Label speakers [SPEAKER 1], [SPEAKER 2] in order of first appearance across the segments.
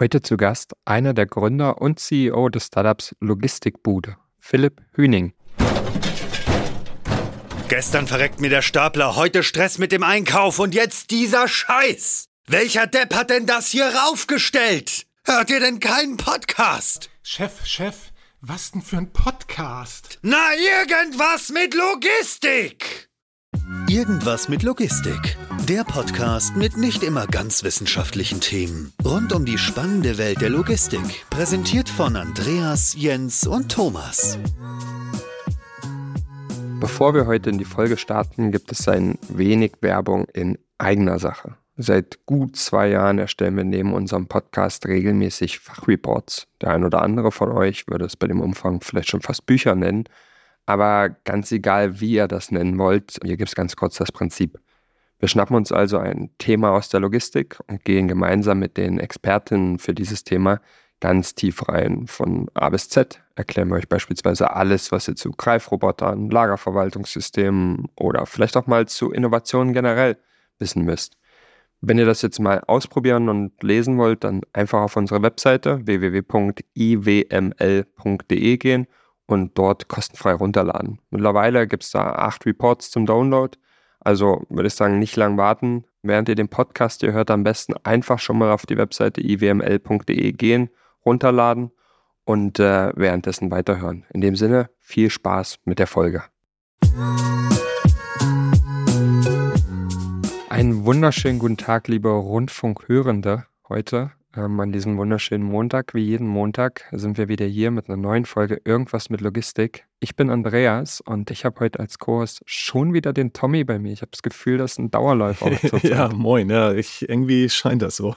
[SPEAKER 1] Heute zu Gast einer der Gründer und CEO des Startups Logistikbude, Philipp Hüning.
[SPEAKER 2] Gestern verreckt mir der Stapler, heute Stress mit dem Einkauf und jetzt dieser Scheiß. Welcher Depp hat denn das hier raufgestellt? Hört ihr denn keinen Podcast?
[SPEAKER 3] Chef, Chef, was denn für ein Podcast?
[SPEAKER 2] Na, irgendwas mit Logistik! Irgendwas mit Logistik. Der Podcast mit nicht immer ganz wissenschaftlichen Themen. Rund um die spannende Welt der Logistik. Präsentiert von Andreas, Jens und Thomas.
[SPEAKER 1] Bevor wir heute in die Folge starten, gibt es ein wenig Werbung in eigener Sache. Seit gut zwei Jahren erstellen wir neben unserem Podcast regelmäßig Fachreports. Der ein oder andere von euch würde es bei dem Umfang vielleicht schon fast Bücher nennen. Aber ganz egal, wie ihr das nennen wollt, hier gibt es ganz kurz das Prinzip. Wir schnappen uns also ein Thema aus der Logistik und gehen gemeinsam mit den Expertinnen für dieses Thema ganz tief rein. Von A bis Z erklären wir euch beispielsweise alles, was ihr zu Greifrobotern, Lagerverwaltungssystemen oder vielleicht auch mal zu Innovationen generell wissen müsst. Wenn ihr das jetzt mal ausprobieren und lesen wollt, dann einfach auf unsere Webseite www.iwml.de gehen und dort kostenfrei runterladen. Mittlerweile gibt es da acht Reports zum Download. Also würde ich sagen, nicht lang warten. Während ihr den Podcast hier hört, am besten einfach schon mal auf die Webseite iwml.de gehen runterladen und äh, währenddessen weiterhören. In dem Sinne, viel Spaß mit der Folge. Einen wunderschönen guten Tag, liebe Rundfunkhörende. Heute ähm, an diesem wunderschönen Montag, wie jeden Montag, sind wir wieder hier mit einer neuen Folge Irgendwas mit Logistik. Ich bin Andreas und ich habe heute als Kurs schon wieder den Tommy bei mir. Ich habe das Gefühl, das ist ein Dauerläufer.
[SPEAKER 3] ja, moin. Ja, ich, irgendwie scheint das so.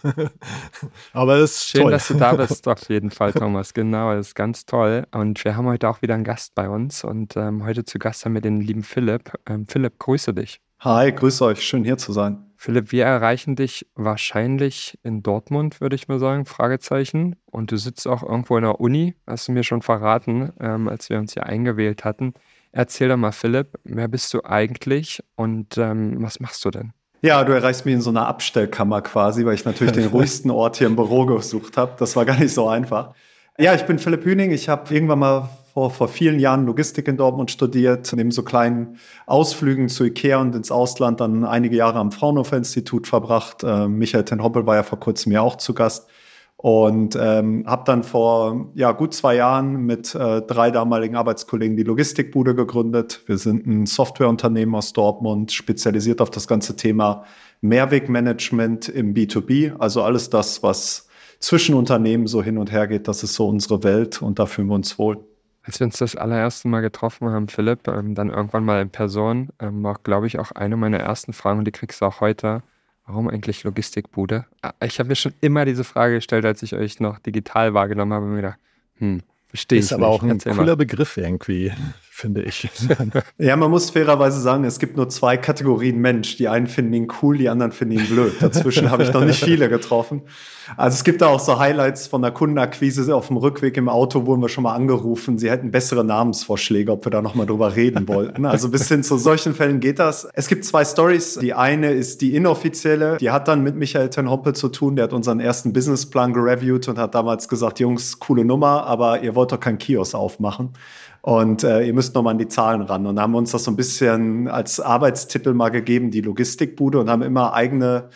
[SPEAKER 3] Aber es ist
[SPEAKER 1] Schön,
[SPEAKER 3] toll.
[SPEAKER 1] dass du da bist, auf jeden Fall, Thomas. Genau, das ist ganz toll. Und wir haben heute auch wieder einen Gast bei uns. Und ähm, heute zu Gast haben wir den lieben Philipp. Ähm, Philipp, grüße dich.
[SPEAKER 4] Hi, grüße euch. Schön hier zu sein.
[SPEAKER 1] Philipp, wir erreichen dich wahrscheinlich in Dortmund, würde ich mal sagen, Fragezeichen. Und du sitzt auch irgendwo in der Uni, hast du mir schon verraten, ähm, als wir uns hier eingewählt hatten. Erzähl doch mal, Philipp, wer bist du eigentlich und ähm, was machst du denn?
[SPEAKER 4] Ja, du erreichst mich in so einer Abstellkammer quasi, weil ich natürlich den ruhigsten Ort hier im Büro gesucht habe. Das war gar nicht so einfach. Ja, ich bin Philipp Hüning. Ich habe irgendwann mal vor, vor vielen Jahren Logistik in Dortmund studiert, neben so kleinen Ausflügen zu Ikea und ins Ausland dann einige Jahre am Fraunhofer Institut verbracht. Äh, Michael ten Hoppel war ja vor kurzem ja auch zu Gast. Und ähm, habe dann vor ja, gut zwei Jahren mit äh, drei damaligen Arbeitskollegen die Logistikbude gegründet. Wir sind ein Softwareunternehmen aus Dortmund, spezialisiert auf das ganze Thema Mehrwegmanagement im B2B, also alles das, was zwischen Unternehmen so hin und her geht, das ist so unsere Welt und da fühlen wir uns wohl
[SPEAKER 1] als wir uns das allererste Mal getroffen haben, Philipp, ähm, dann irgendwann mal in Person, ähm, war, glaube ich, auch eine meiner ersten Fragen, und die kriegst du auch heute. Warum eigentlich Logistikbude? Ah, ich habe mir schon immer diese Frage gestellt, als ich euch noch digital wahrgenommen habe und mir gedacht, hm, verstehe ich.
[SPEAKER 3] Ist aber
[SPEAKER 1] nicht.
[SPEAKER 3] auch ein
[SPEAKER 1] Erzähl
[SPEAKER 3] cooler
[SPEAKER 1] mal.
[SPEAKER 3] Begriff irgendwie, finde ich.
[SPEAKER 4] Ja, man muss fairerweise sagen, es gibt nur zwei Kategorien Mensch. Die einen finden ihn cool, die anderen finden ihn blöd. Dazwischen habe ich noch nicht viele getroffen. Also es gibt da auch so Highlights von der Kundenakquise. Auf dem Rückweg im Auto wurden wir schon mal angerufen. Sie hätten bessere Namensvorschläge, ob wir da noch mal drüber reden wollten. Also bis hin zu solchen Fällen geht das. Es gibt zwei Stories. Die eine ist die inoffizielle. Die hat dann mit Michael ten Hoppe zu tun. Der hat unseren ersten Businessplan gereviewt und hat damals gesagt, Jungs, coole Nummer, aber ihr wollt doch kein Kiosk aufmachen. Und äh, ihr müsst noch mal an die Zahlen ran. Und haben uns das so ein bisschen als Arbeitstitel mal gegeben, die Logistikbude, und haben immer eigene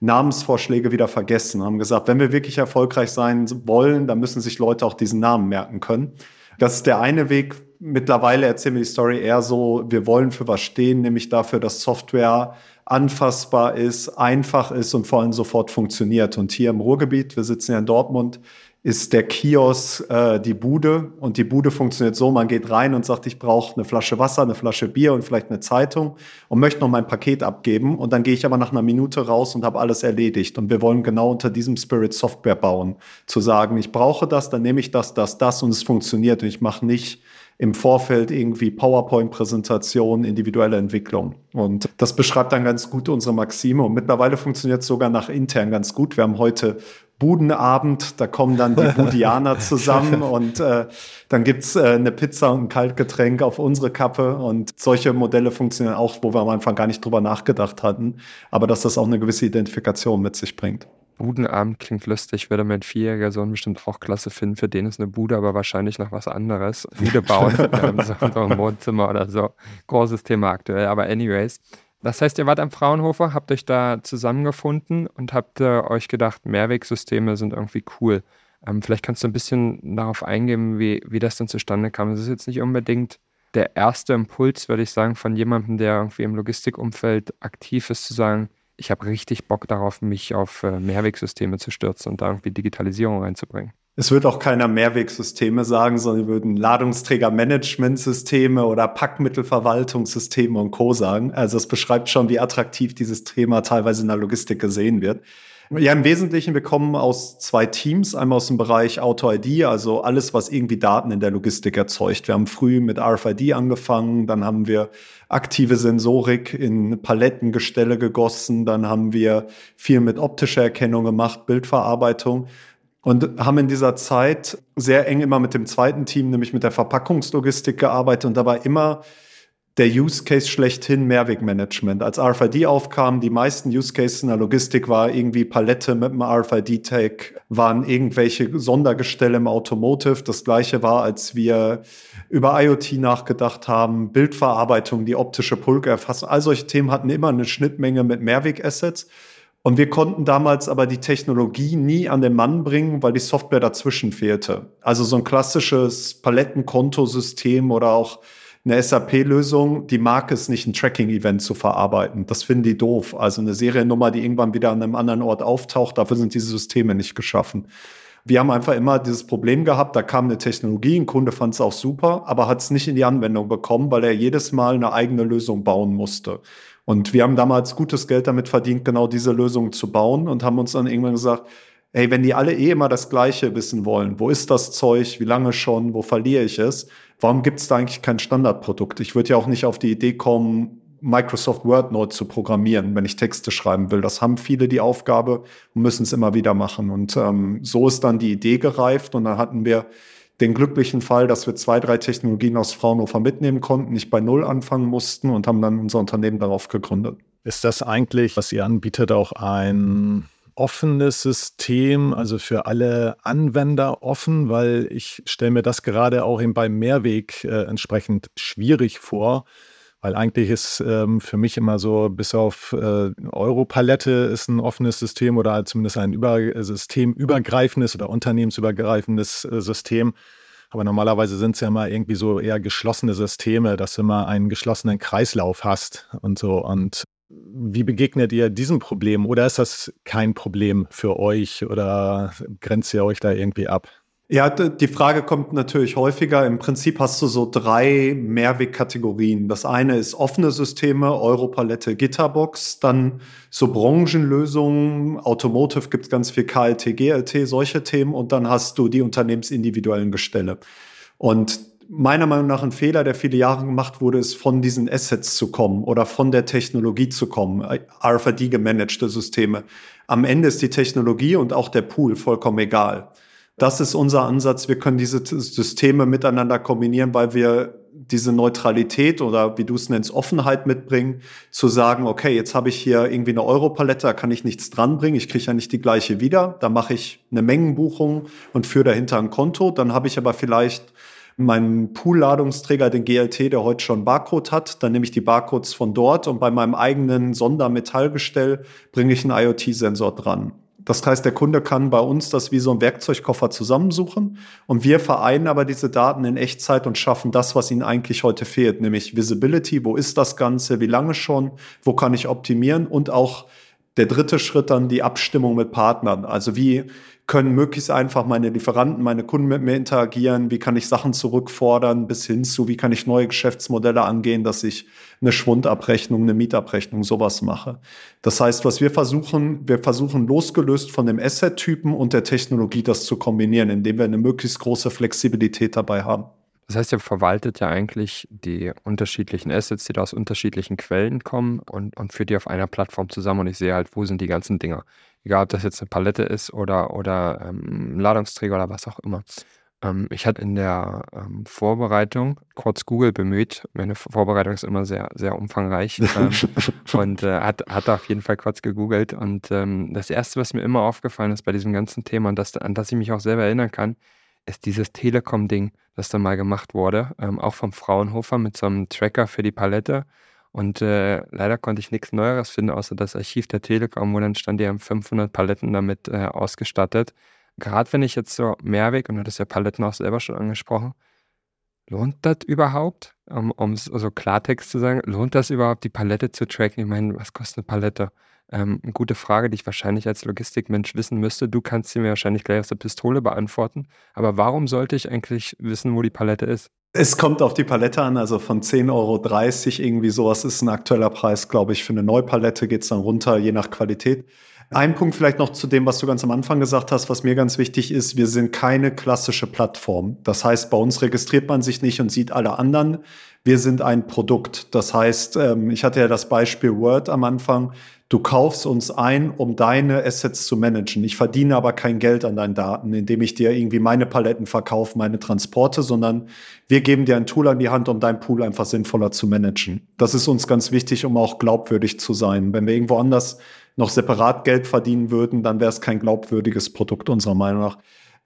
[SPEAKER 4] Namensvorschläge wieder vergessen. Haben gesagt, wenn wir wirklich erfolgreich sein wollen, dann müssen sich Leute auch diesen Namen merken können. Das ist der eine Weg. Mittlerweile erzählen wir die Story eher so, wir wollen für was stehen, nämlich dafür, dass Software anfassbar ist, einfach ist und vor allem sofort funktioniert. Und hier im Ruhrgebiet, wir sitzen ja in Dortmund, ist der Kiosk äh, die Bude. Und die Bude funktioniert so, man geht rein und sagt, ich brauche eine Flasche Wasser, eine Flasche Bier und vielleicht eine Zeitung und möchte noch mein Paket abgeben. Und dann gehe ich aber nach einer Minute raus und habe alles erledigt. Und wir wollen genau unter diesem Spirit Software bauen, zu sagen, ich brauche das, dann nehme ich das, das, das und es funktioniert. Und ich mache nicht im Vorfeld irgendwie PowerPoint-Präsentationen, individuelle Entwicklung. Und das beschreibt dann ganz gut unsere Maxime. Und mittlerweile funktioniert es sogar nach intern ganz gut. Wir haben heute Budenabend, da kommen dann die Budianer zusammen und äh, dann gibt's äh, eine Pizza und ein Kaltgetränk auf unsere Kappe. Und solche Modelle funktionieren auch, wo wir am Anfang gar nicht drüber nachgedacht hatten, aber dass das auch eine gewisse Identifikation mit sich bringt.
[SPEAKER 1] Budenabend klingt lustig, würde mein vierjähriger Sohn bestimmt auch klasse finden. Für den ist eine Bude aber wahrscheinlich noch was anderes. Bude bauen in so, einem Wohnzimmer oder so. Großes Thema aktuell. Aber anyways. Das heißt, ihr wart am Fraunhofer, habt euch da zusammengefunden und habt äh, euch gedacht, Mehrwegsysteme sind irgendwie cool. Ähm, vielleicht kannst du ein bisschen darauf eingehen, wie, wie das denn zustande kam. Es ist jetzt nicht unbedingt der erste Impuls, würde ich sagen, von jemandem, der irgendwie im Logistikumfeld aktiv ist, zu sagen, ich habe richtig Bock darauf, mich auf äh, Mehrwegsysteme zu stürzen und da irgendwie Digitalisierung reinzubringen.
[SPEAKER 4] Es wird auch keiner Mehrwegsysteme sagen, sondern würden Ladungsträgermanagementsysteme oder Packmittelverwaltungssysteme und Co. sagen. Also es beschreibt schon, wie attraktiv dieses Thema teilweise in der Logistik gesehen wird. Ja, im Wesentlichen, wir kommen aus zwei Teams. Einmal aus dem Bereich Auto-ID, also alles, was irgendwie Daten in der Logistik erzeugt. Wir haben früh mit RFID angefangen, dann haben wir aktive Sensorik in Palettengestelle gegossen, dann haben wir viel mit optischer Erkennung gemacht, Bildverarbeitung und haben in dieser Zeit sehr eng immer mit dem zweiten Team, nämlich mit der Verpackungslogistik gearbeitet und dabei immer der Use Case schlechthin Mehrwegmanagement. Als RFID aufkam, die meisten Use Cases in der Logistik war irgendwie Palette mit einem RFID-Tag, waren irgendwelche Sondergestelle im Automotive. Das gleiche war, als wir über IoT nachgedacht haben, Bildverarbeitung, die optische Pulkerfassung. All solche Themen hatten immer eine Schnittmenge mit Mehrweg-Assets. Und wir konnten damals aber die Technologie nie an den Mann bringen, weil die Software dazwischen fehlte. Also so ein klassisches Palettenkontosystem oder auch eine SAP-Lösung, die mag es nicht, ein Tracking-Event zu verarbeiten. Das finden die doof. Also eine Seriennummer, die irgendwann wieder an einem anderen Ort auftaucht, dafür sind diese Systeme nicht geschaffen. Wir haben einfach immer dieses Problem gehabt, da kam eine Technologie, ein Kunde fand es auch super, aber hat es nicht in die Anwendung bekommen, weil er jedes Mal eine eigene Lösung bauen musste. Und wir haben damals gutes Geld damit verdient, genau diese Lösung zu bauen und haben uns dann irgendwann gesagt, hey, wenn die alle eh immer das Gleiche wissen wollen, wo ist das Zeug, wie lange schon, wo verliere ich es, warum gibt es da eigentlich kein Standardprodukt? Ich würde ja auch nicht auf die Idee kommen, Microsoft Word neu zu programmieren, wenn ich Texte schreiben will. Das haben viele die Aufgabe und müssen es immer wieder machen. Und ähm, so ist dann die Idee gereift und dann hatten wir den glücklichen Fall, dass wir zwei, drei Technologien aus Fraunhofer mitnehmen konnten, nicht bei Null anfangen mussten und haben dann unser Unternehmen darauf gegründet.
[SPEAKER 3] Ist das eigentlich, was ihr anbietet, auch ein offenes System, also für alle Anwender offen, weil ich stelle mir das gerade auch eben beim Mehrweg äh, entsprechend schwierig vor, weil eigentlich ist ähm, für mich immer so, bis auf äh, Europalette ist ein offenes System oder zumindest ein über systemübergreifendes oder unternehmensübergreifendes äh, System. Aber normalerweise sind es ja immer irgendwie so eher geschlossene Systeme, dass du immer einen geschlossenen Kreislauf hast und so. Und wie begegnet ihr diesem Problem oder ist das kein Problem für euch oder grenzt ihr euch da irgendwie ab?
[SPEAKER 4] Ja, die Frage kommt natürlich häufiger. Im Prinzip hast du so drei Mehrwegkategorien. Das eine ist offene Systeme, Europalette, Gitterbox, dann so Branchenlösungen, Automotive gibt es ganz viel KLT, GLT, solche Themen und dann hast du die unternehmensindividuellen Gestelle. Und meiner Meinung nach ein Fehler, der viele Jahre gemacht wurde, ist von diesen Assets zu kommen oder von der Technologie zu kommen, RFID gemanagte Systeme. Am Ende ist die Technologie und auch der Pool vollkommen egal. Das ist unser Ansatz. Wir können diese Systeme miteinander kombinieren, weil wir diese Neutralität oder wie du es nennst, Offenheit mitbringen, zu sagen, okay, jetzt habe ich hier irgendwie eine Europalette, da kann ich nichts dranbringen, ich kriege ja nicht die gleiche wieder, da mache ich eine Mengenbuchung und führe dahinter ein Konto, dann habe ich aber vielleicht meinen Pool-Ladungsträger, den GLT, der heute schon Barcode hat, dann nehme ich die Barcodes von dort und bei meinem eigenen Sondermetallgestell bringe ich einen IoT-Sensor dran. Das heißt, der Kunde kann bei uns das wie so ein Werkzeugkoffer zusammensuchen und wir vereinen aber diese Daten in Echtzeit und schaffen das, was ihnen eigentlich heute fehlt, nämlich Visibility, wo ist das Ganze, wie lange schon, wo kann ich optimieren? Und auch der dritte Schritt dann die Abstimmung mit Partnern. Also wie können möglichst einfach meine Lieferanten, meine Kunden mit mir interagieren, wie kann ich Sachen zurückfordern, bis hin zu, wie kann ich neue Geschäftsmodelle angehen, dass ich eine Schwundabrechnung, eine Mietabrechnung, sowas mache. Das heißt, was wir versuchen, wir versuchen losgelöst von dem Asset-Typen und der Technologie das zu kombinieren, indem wir eine möglichst große Flexibilität dabei haben.
[SPEAKER 1] Das heißt, ihr verwaltet ja eigentlich die unterschiedlichen Assets, die da aus unterschiedlichen Quellen kommen und, und führt die auf einer Plattform zusammen und ich sehe halt, wo sind die ganzen Dinger. Egal, ob das jetzt eine Palette ist oder, oder ähm, ein Ladungsträger oder was auch immer. Ähm, ich hatte in der ähm, Vorbereitung kurz Google bemüht. Meine Vorbereitung ist immer sehr, sehr umfangreich. ähm, und äh, hat, hat auf jeden Fall kurz gegoogelt. Und ähm, das Erste, was mir immer aufgefallen ist bei diesem ganzen Thema und das, an das ich mich auch selber erinnern kann, ist dieses Telekom-Ding, das da mal gemacht wurde. Ähm, auch vom Fraunhofer mit so einem Tracker für die Palette. Und äh, leider konnte ich nichts Neueres finden, außer das Archiv der Telekom, wo dann stand, die haben 500 Paletten damit äh, ausgestattet gerade wenn ich jetzt so Mehrweg, und du hattest ja Paletten auch selber schon angesprochen, lohnt das überhaupt, um, um so Klartext zu sagen, lohnt das überhaupt, die Palette zu tracken? Ich meine, was kostet eine Palette? Ähm, eine gute Frage, die ich wahrscheinlich als Logistikmensch wissen müsste. Du kannst sie mir wahrscheinlich gleich aus der Pistole beantworten. Aber warum sollte ich eigentlich wissen, wo die Palette ist?
[SPEAKER 4] Es kommt auf die Palette an, also von 10,30 Euro irgendwie sowas ist ein aktueller Preis, glaube ich. Für eine Neupalette geht es dann runter, je nach Qualität. Ein Punkt vielleicht noch zu dem, was du ganz am Anfang gesagt hast, was mir ganz wichtig ist. Wir sind keine klassische Plattform. Das heißt, bei uns registriert man sich nicht und sieht alle anderen. Wir sind ein Produkt. Das heißt, ähm, ich hatte ja das Beispiel Word am Anfang. Du kaufst uns ein, um deine Assets zu managen. Ich verdiene aber kein Geld an deinen Daten, indem ich dir irgendwie meine Paletten verkaufe, meine Transporte, sondern wir geben dir ein Tool an die Hand, um deinen Pool einfach sinnvoller zu managen. Das ist uns ganz wichtig, um auch glaubwürdig zu sein. Wenn wir irgendwo anders noch separat Geld verdienen würden, dann wäre es kein glaubwürdiges Produkt unserer Meinung nach.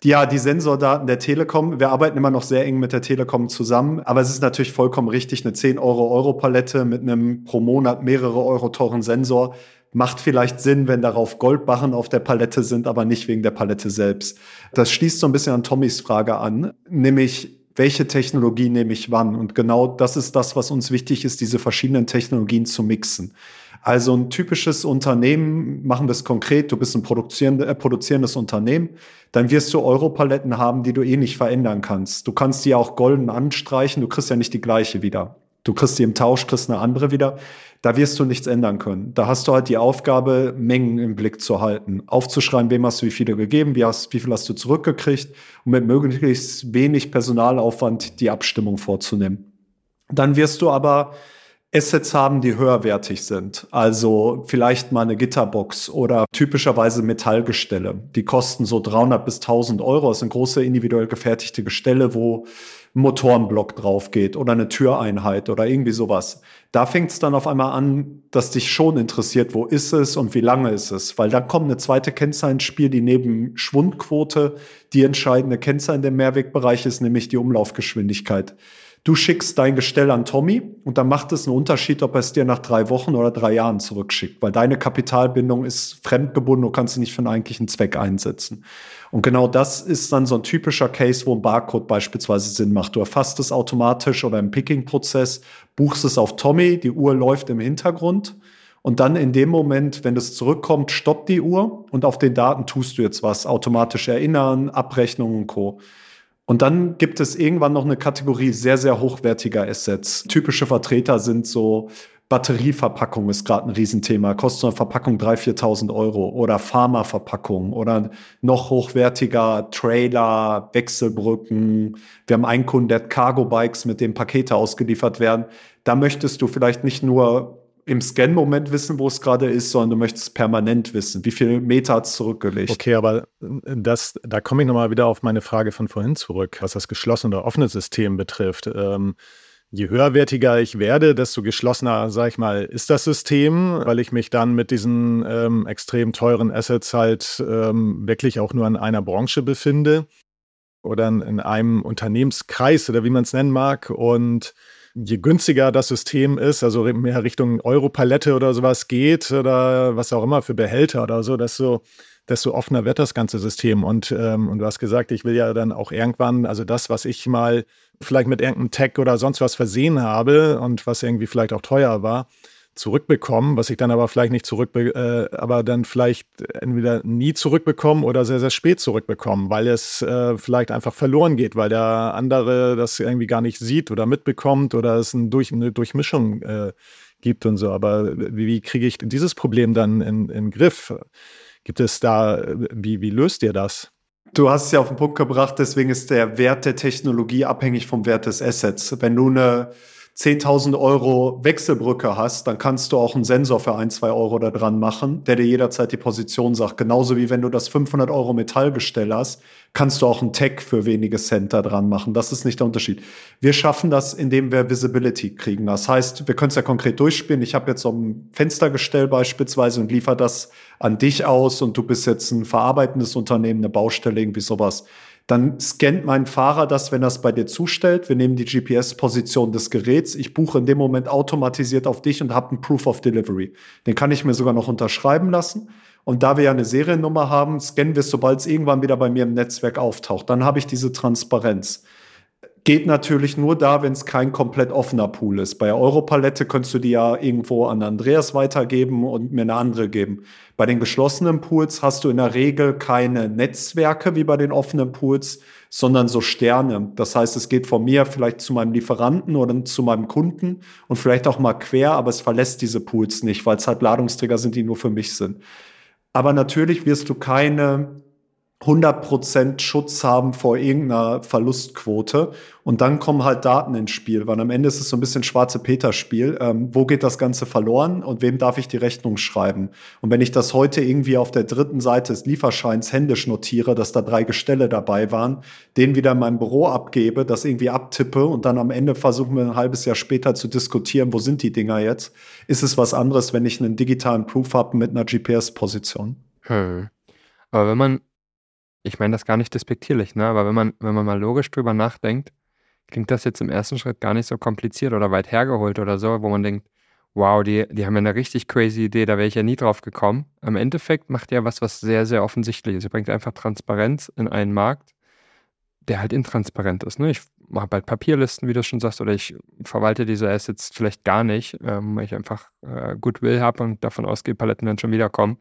[SPEAKER 4] Ja, die Sensordaten der Telekom. Wir arbeiten immer noch sehr eng mit der Telekom zusammen, aber es ist natürlich vollkommen richtig, eine 10 Euro Euro Palette mit einem pro Monat mehrere Euro teuren Sensor macht vielleicht Sinn, wenn darauf Goldbarren auf der Palette sind, aber nicht wegen der Palette selbst. Das schließt so ein bisschen an Tommys Frage an, nämlich welche Technologie nehme ich wann? Und genau das ist das, was uns wichtig ist, diese verschiedenen Technologien zu mixen. Also ein typisches Unternehmen, machen wir es konkret, du bist ein produzierendes, äh, produzierendes Unternehmen, dann wirst du Europaletten haben, die du eh nicht verändern kannst. Du kannst die auch golden anstreichen, du kriegst ja nicht die gleiche wieder. Du kriegst die im Tausch, kriegst eine andere wieder. Da wirst du nichts ändern können. Da hast du halt die Aufgabe, Mengen im Blick zu halten, aufzuschreiben, wem hast du wie viele gegeben, wie, hast, wie viel hast du zurückgekriegt und mit möglichst wenig Personalaufwand die Abstimmung vorzunehmen. Dann wirst du aber Assets haben, die höherwertig sind. Also vielleicht mal eine Gitterbox oder typischerweise Metallgestelle. Die kosten so 300 bis 1000 Euro. Das sind große individuell gefertigte Gestelle, wo ein Motorenblock drauf geht oder eine Türeinheit oder irgendwie sowas. Da fängt es dann auf einmal an, dass dich schon interessiert, wo ist es und wie lange ist es. Weil dann kommt eine zweite Kennzahl ins Spiel, die neben Schwundquote die entscheidende Kennzahl in dem Mehrwegbereich ist, nämlich die Umlaufgeschwindigkeit. Du schickst dein Gestell an Tommy und dann macht es einen Unterschied, ob er es dir nach drei Wochen oder drei Jahren zurückschickt, weil deine Kapitalbindung ist fremdgebunden, du kannst sie nicht für einen eigentlichen Zweck einsetzen. Und genau das ist dann so ein typischer Case, wo ein Barcode beispielsweise Sinn macht. Du erfasst es automatisch oder im Picking-Prozess, buchst es auf Tommy, die Uhr läuft im Hintergrund. Und dann in dem Moment, wenn es zurückkommt, stoppt die Uhr und auf den Daten tust du jetzt was. Automatisch erinnern, Abrechnungen und Co. Und dann gibt es irgendwann noch eine Kategorie sehr, sehr hochwertiger Assets. Typische Vertreter sind so Batterieverpackung ist gerade ein Riesenthema. Kostet eine Verpackung 3.000, 4.000 Euro. Oder Pharmaverpackung oder noch hochwertiger Trailer, Wechselbrücken. Wir haben einen Kunden, der hat Cargo-Bikes, mit dem Pakete ausgeliefert werden. Da möchtest du vielleicht nicht nur im Scan-Moment wissen, wo es gerade ist, sondern du möchtest permanent wissen, wie viele Meter hat es zurückgelegt.
[SPEAKER 3] Okay, aber äh, das, da komme ich nochmal wieder auf meine Frage von vorhin zurück, was das geschlossene oder offene System betrifft. Ähm, je höherwertiger ich werde, desto geschlossener, sag ich mal, ist das System, weil ich mich dann mit diesen ähm, extrem teuren Assets halt ähm, wirklich auch nur in einer Branche befinde oder in einem Unternehmenskreis oder wie man es nennen mag. Und je günstiger das System ist, also mehr Richtung Europalette oder sowas geht oder was auch immer für Behälter oder so, desto, desto offener wird das ganze System. Und, ähm, und du hast gesagt, ich will ja dann auch irgendwann, also das, was ich mal vielleicht mit irgendeinem Tag oder sonst was versehen habe und was irgendwie vielleicht auch teuer war, zurückbekommen, was ich dann aber vielleicht nicht zurück, äh, aber dann vielleicht entweder nie zurückbekommen oder sehr, sehr spät zurückbekommen, weil es äh, vielleicht einfach verloren geht, weil der andere das irgendwie gar nicht sieht oder mitbekommt oder es ein Durch, eine Durchmischung äh, gibt und so. Aber wie, wie kriege ich dieses Problem dann in, in Griff? Gibt es da, wie, wie löst ihr das?
[SPEAKER 4] Du hast es ja auf den Punkt gebracht, deswegen ist der Wert der Technologie abhängig vom Wert des Assets. Wenn du eine 10.000 Euro Wechselbrücke hast, dann kannst du auch einen Sensor für ein, zwei Euro da dran machen, der dir jederzeit die Position sagt. Genauso wie wenn du das 500 Euro Metallgestell hast, kannst du auch einen Tag für wenige Cent da dran machen. Das ist nicht der Unterschied. Wir schaffen das, indem wir Visibility kriegen. Das heißt, wir können es ja konkret durchspielen. Ich habe jetzt so ein Fenstergestell beispielsweise und liefere das an dich aus und du bist jetzt ein verarbeitendes Unternehmen, eine Baustelle, irgendwie sowas dann scannt mein Fahrer das, wenn er es bei dir zustellt. Wir nehmen die GPS-Position des Geräts. Ich buche in dem Moment automatisiert auf dich und habe einen Proof of Delivery. Den kann ich mir sogar noch unterschreiben lassen. Und da wir ja eine Seriennummer haben, scannen wir es, sobald es irgendwann wieder bei mir im Netzwerk auftaucht. Dann habe ich diese Transparenz. Geht natürlich nur da, wenn es kein komplett offener Pool ist. Bei der Europalette könntest du die ja irgendwo an Andreas weitergeben und mir eine andere geben. Bei den geschlossenen Pools hast du in der Regel keine Netzwerke wie bei den offenen Pools, sondern so Sterne. Das heißt, es geht von mir vielleicht zu meinem Lieferanten oder zu meinem Kunden und vielleicht auch mal quer, aber es verlässt diese Pools nicht, weil es halt Ladungsträger sind, die nur für mich sind. Aber natürlich wirst du keine 100% Schutz haben vor irgendeiner Verlustquote. Und dann kommen halt Daten ins Spiel, weil am Ende ist es so ein bisschen schwarze Peter-Spiel. Ähm, wo geht das Ganze verloren und wem darf ich die Rechnung schreiben? Und wenn ich das heute irgendwie auf der dritten Seite des Lieferscheins händisch notiere, dass da drei Gestelle dabei waren, den wieder in meinem Büro abgebe, das irgendwie abtippe und dann am Ende versuchen wir ein halbes Jahr später zu diskutieren, wo sind die Dinger jetzt, ist es was anderes, wenn ich einen digitalen Proof habe mit einer GPS-Position.
[SPEAKER 1] Hm. Aber wenn man ich meine das gar nicht despektierlich, ne? Aber wenn man, wenn man mal logisch drüber nachdenkt, klingt das jetzt im ersten Schritt gar nicht so kompliziert oder weit hergeholt oder so, wo man denkt, wow, die, die haben ja eine richtig crazy Idee, da wäre ich ja nie drauf gekommen. Im Endeffekt macht ihr was, was sehr, sehr offensichtlich ist. Ihr bringt einfach Transparenz in einen Markt, der halt intransparent ist. Ne? Ich mache halt Papierlisten, wie du schon sagst, oder ich verwalte diese Assets vielleicht gar nicht, ähm, weil ich einfach äh, Goodwill habe und davon ausgehe, Paletten werden schon wiederkommen.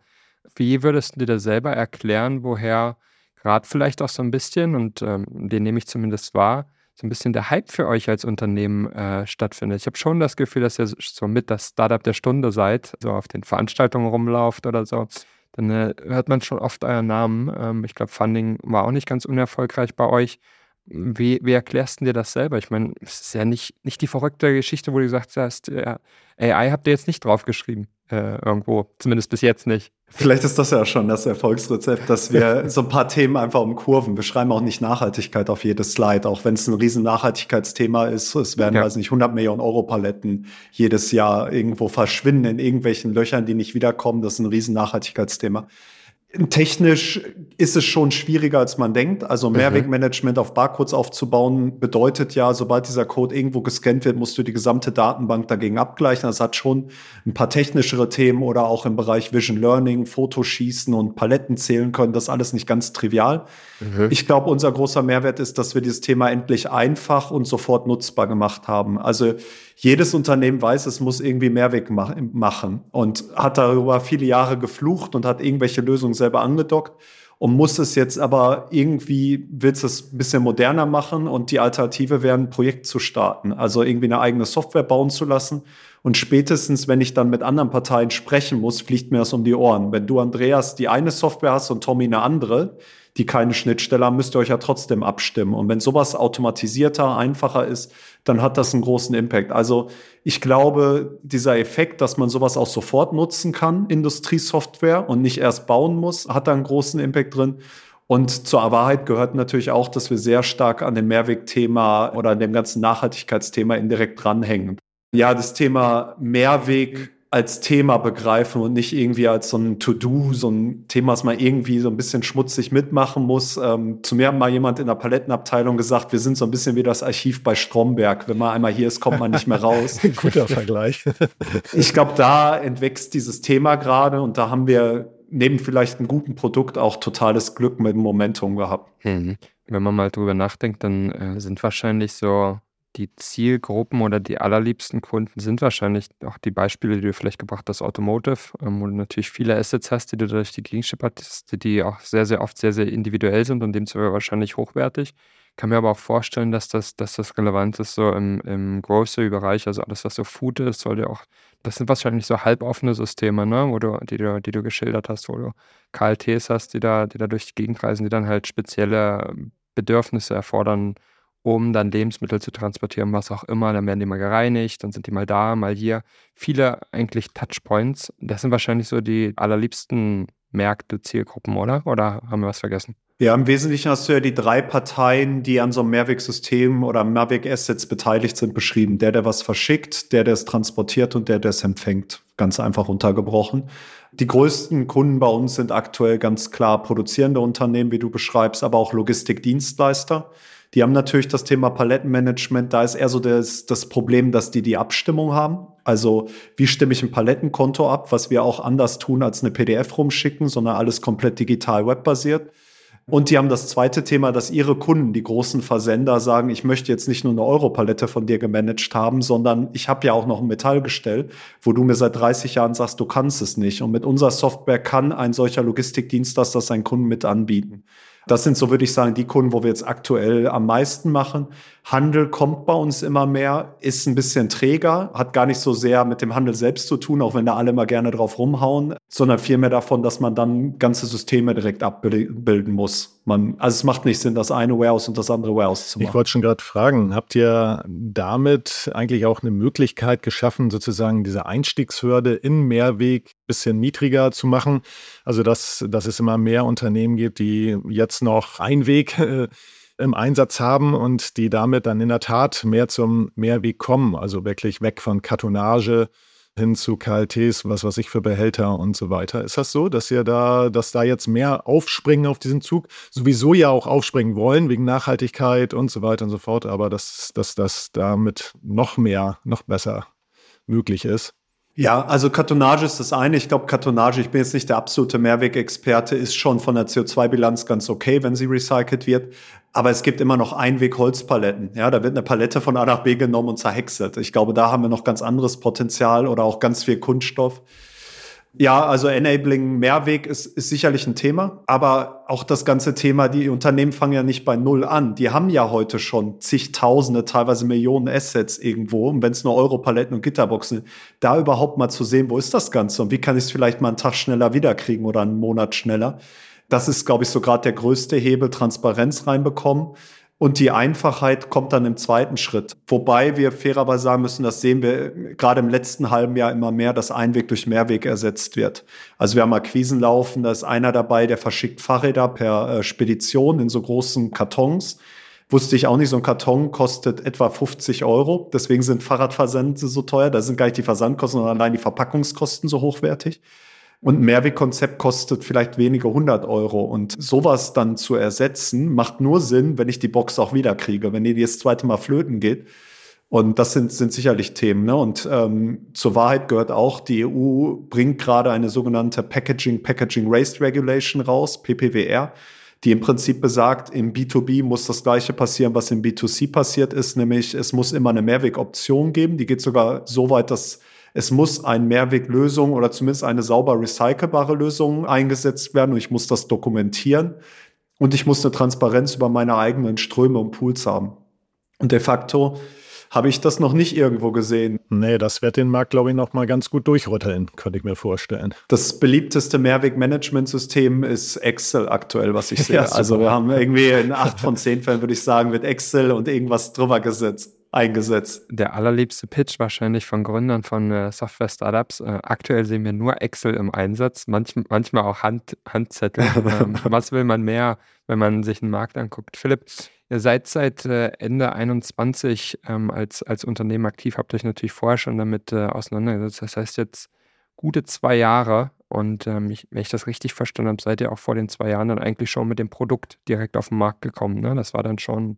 [SPEAKER 1] Wie würdest du dir da selber erklären, woher gerade vielleicht auch so ein bisschen, und ähm, den nehme ich zumindest wahr, so ein bisschen der Hype für euch als Unternehmen äh, stattfindet. Ich habe schon das Gefühl, dass ihr so mit das Startup der Stunde seid, so auf den Veranstaltungen rumlauft oder so. Dann äh, hört man schon oft euren Namen. Ähm, ich glaube, Funding war auch nicht ganz unerfolgreich bei euch. Wie, wie erklärst du dir das selber? Ich meine, es ist ja nicht, nicht die verrückte Geschichte, wo du gesagt hast, ja, AI habt ihr jetzt nicht draufgeschrieben äh, irgendwo, zumindest bis jetzt nicht.
[SPEAKER 4] Vielleicht ist das ja schon das Erfolgsrezept, dass wir so ein paar Themen einfach umkurven. Wir schreiben auch nicht Nachhaltigkeit auf jedes Slide, auch wenn es ein riesen Nachhaltigkeitsthema ist. Es werden, ja. weiß nicht, 100 Millionen Euro Paletten jedes Jahr irgendwo verschwinden in irgendwelchen Löchern, die nicht wiederkommen. Das ist ein riesen Nachhaltigkeitsthema. Technisch ist es schon schwieriger, als man denkt. Also mhm. Mehrwegmanagement auf Barcodes aufzubauen bedeutet ja, sobald dieser Code irgendwo gescannt wird, musst du die gesamte Datenbank dagegen abgleichen. Das hat schon ein paar technischere Themen oder auch im Bereich Vision Learning, Fotoschießen und Paletten zählen können. Das ist alles nicht ganz trivial. Mhm. Ich glaube, unser großer Mehrwert ist, dass wir dieses Thema endlich einfach und sofort nutzbar gemacht haben. Also jedes Unternehmen weiß, es muss irgendwie Mehrweg ma machen und hat darüber viele Jahre geflucht und hat irgendwelche Lösungen selber angedockt und muss es jetzt aber irgendwie, willst es ein bisschen moderner machen und die Alternative wäre, ein Projekt zu starten, also irgendwie eine eigene Software bauen zu lassen. Und spätestens, wenn ich dann mit anderen Parteien sprechen muss, fliegt mir das um die Ohren. Wenn du, Andreas, die eine Software hast und Tommy eine andere, die keine Schnittstelle haben, müsst ihr euch ja trotzdem abstimmen. Und wenn sowas automatisierter, einfacher ist, dann hat das einen großen Impact. Also ich glaube, dieser Effekt, dass man sowas auch sofort nutzen kann, Industriesoftware und nicht erst bauen muss, hat da einen großen Impact drin. Und zur Wahrheit gehört natürlich auch, dass wir sehr stark an dem Mehrwegthema oder an dem ganzen Nachhaltigkeitsthema indirekt dranhängen. Ja, das Thema Mehrweg als Thema begreifen und nicht irgendwie als so ein To-Do, so ein Thema, das man irgendwie so ein bisschen schmutzig mitmachen muss. Ähm, zu mir hat mal jemand in der Palettenabteilung gesagt, wir sind so ein bisschen wie das Archiv bei Stromberg. Wenn man einmal hier ist, kommt man nicht mehr raus.
[SPEAKER 3] Guter Vergleich.
[SPEAKER 4] ich glaube, da entwächst dieses Thema gerade und da haben wir neben vielleicht einem guten Produkt auch totales Glück mit dem Momentum gehabt.
[SPEAKER 1] Mhm. Wenn man mal drüber nachdenkt, dann äh, sind wahrscheinlich so die Zielgruppen oder die allerliebsten Kunden sind wahrscheinlich auch die Beispiele, die du vielleicht gebracht hast, Automotive, ähm, wo du natürlich viele Assets hast, die du durch die Gegend hast, die auch sehr, sehr oft sehr, sehr individuell sind und demzufolge wahrscheinlich hochwertig. Kann mir aber auch vorstellen, dass das, dass das relevant ist so im, im Grocery-Bereich, also alles, was so Food ist, sollte auch, das sind wahrscheinlich so halboffene Systeme, ne, wo du, die du, die du geschildert hast, wo du KLTs hast, die da, die da durch die Gegend reisen, die dann halt spezielle Bedürfnisse erfordern, um dann Lebensmittel zu transportieren, was auch immer. Dann werden die mal gereinigt, dann sind die mal da, mal hier. Viele eigentlich Touchpoints. Das sind wahrscheinlich so die allerliebsten Märkte, Zielgruppen, oder? Oder haben wir was vergessen?
[SPEAKER 4] Ja, im Wesentlichen hast du ja die drei Parteien, die an so einem Mehrwegsystem oder Mehrweg-Assets beteiligt sind, beschrieben. Der, der was verschickt, der, der es transportiert und der, der es empfängt. Ganz einfach runtergebrochen. Die größten Kunden bei uns sind aktuell ganz klar produzierende Unternehmen, wie du beschreibst, aber auch Logistikdienstleister. Die haben natürlich das Thema Palettenmanagement. Da ist eher so das, das Problem, dass die die Abstimmung haben. Also wie stimme ich ein Palettenkonto ab, was wir auch anders tun als eine PDF rumschicken, sondern alles komplett digital webbasiert. Und die haben das zweite Thema, dass ihre Kunden, die großen Versender, sagen, ich möchte jetzt nicht nur eine Europalette von dir gemanagt haben, sondern ich habe ja auch noch ein Metallgestell, wo du mir seit 30 Jahren sagst, du kannst es nicht. Und mit unserer Software kann ein solcher Logistikdienstleister das seinen Kunden mit anbieten. Das sind so, würde ich sagen, die Kunden, wo wir jetzt aktuell am meisten machen. Handel kommt bei uns immer mehr, ist ein bisschen träger, hat gar nicht so sehr mit dem Handel selbst zu tun, auch wenn da alle immer gerne drauf rumhauen, sondern vielmehr davon, dass man dann ganze Systeme direkt abbilden muss. Man, also es macht nicht Sinn, das eine Warehouse und das andere Warehouse zu machen.
[SPEAKER 3] Ich wollte schon gerade fragen, habt ihr damit eigentlich auch eine Möglichkeit geschaffen, sozusagen diese Einstiegshürde in Mehrweg ein bisschen niedriger zu machen? Also dass, dass es immer mehr Unternehmen gibt, die jetzt noch Einweg äh, im Einsatz haben und die damit dann in der Tat mehr zum Mehrweg kommen. Also wirklich weg von Kartonage hin zu KLTs, was weiß ich für Behälter und so weiter. Ist das so, dass ihr da, dass da jetzt mehr aufspringen auf diesen Zug, sowieso ja auch aufspringen wollen wegen Nachhaltigkeit und so weiter und so fort, aber dass, dass das damit noch mehr, noch besser möglich ist?
[SPEAKER 4] Ja, also Kartonage ist das eine. Ich glaube, Kartonage, ich bin jetzt nicht der absolute Mehrwegexperte, ist schon von der CO2-Bilanz ganz okay, wenn sie recycelt wird. Aber es gibt immer noch Einweg-Holzpaletten. Ja, da wird eine Palette von A nach B genommen und zerhäckselt. Ich glaube, da haben wir noch ganz anderes Potenzial oder auch ganz viel Kunststoff. Ja, also Enabling Mehrweg ist, ist sicherlich ein Thema, aber auch das ganze Thema, die Unternehmen fangen ja nicht bei Null an. Die haben ja heute schon zigtausende, teilweise Millionen Assets irgendwo. Und wenn es nur Europaletten und Gitterboxen sind, da überhaupt mal zu sehen, wo ist das Ganze und wie kann ich es vielleicht mal einen Tag schneller wiederkriegen oder einen Monat schneller. Das ist, glaube ich, so gerade der größte Hebel, Transparenz reinbekommen. Und die Einfachheit kommt dann im zweiten Schritt. Wobei wir fairerweise sagen müssen, das sehen wir gerade im letzten halben Jahr immer mehr, dass Einweg durch Mehrweg ersetzt wird. Also wir haben Akquisen laufen, da ist einer dabei, der verschickt Fahrräder per äh, Spedition in so großen Kartons. Wusste ich auch nicht, so ein Karton kostet etwa 50 Euro. Deswegen sind Fahrradversände so teuer. Da sind gar nicht die Versandkosten, sondern allein die Verpackungskosten so hochwertig. Und ein Mehrwegkonzept kostet vielleicht wenige hundert Euro. Und sowas dann zu ersetzen, macht nur Sinn, wenn ich die Box auch wieder kriege, wenn die das zweite Mal flöten geht. Und das sind, sind sicherlich Themen. Ne? Und ähm, zur Wahrheit gehört auch, die EU bringt gerade eine sogenannte Packaging, Packaging Waste Regulation raus, PPWR, die im Prinzip besagt, im B2B muss das Gleiche passieren, was im B2C passiert ist, nämlich es muss immer eine Mehrwegoption geben. Die geht sogar so weit, dass es muss eine Mehrweglösung oder zumindest eine sauber recycelbare Lösung eingesetzt werden und ich muss das dokumentieren und ich muss eine Transparenz über meine eigenen Ströme und Pools haben. Und de facto habe ich das noch nicht irgendwo gesehen.
[SPEAKER 3] Nee, das wird den Markt, glaube ich, noch mal ganz gut durchrütteln, könnte ich mir vorstellen.
[SPEAKER 4] Das beliebteste Mehrweg-Management-System ist Excel aktuell, was ich sehe. Ja, also wir haben irgendwie in acht von zehn Fällen, würde ich sagen, wird Excel und irgendwas drüber gesetzt eingesetzt.
[SPEAKER 1] Der allerliebste Pitch wahrscheinlich von Gründern von äh, Software-Startups. Äh, aktuell sehen wir nur Excel im Einsatz, manch, manchmal auch Hand, Handzettel. ähm, was will man mehr, wenn man sich einen Markt anguckt? Philipp, ihr seid seit äh, Ende 21 ähm, als, als Unternehmen aktiv, habt euch natürlich vorher schon damit äh, auseinandergesetzt. Das heißt jetzt gute zwei Jahre. Und ähm, ich, wenn ich das richtig verstanden habe, seid ihr auch vor den zwei Jahren dann eigentlich schon mit dem Produkt direkt auf den Markt gekommen. Ne? Das war dann schon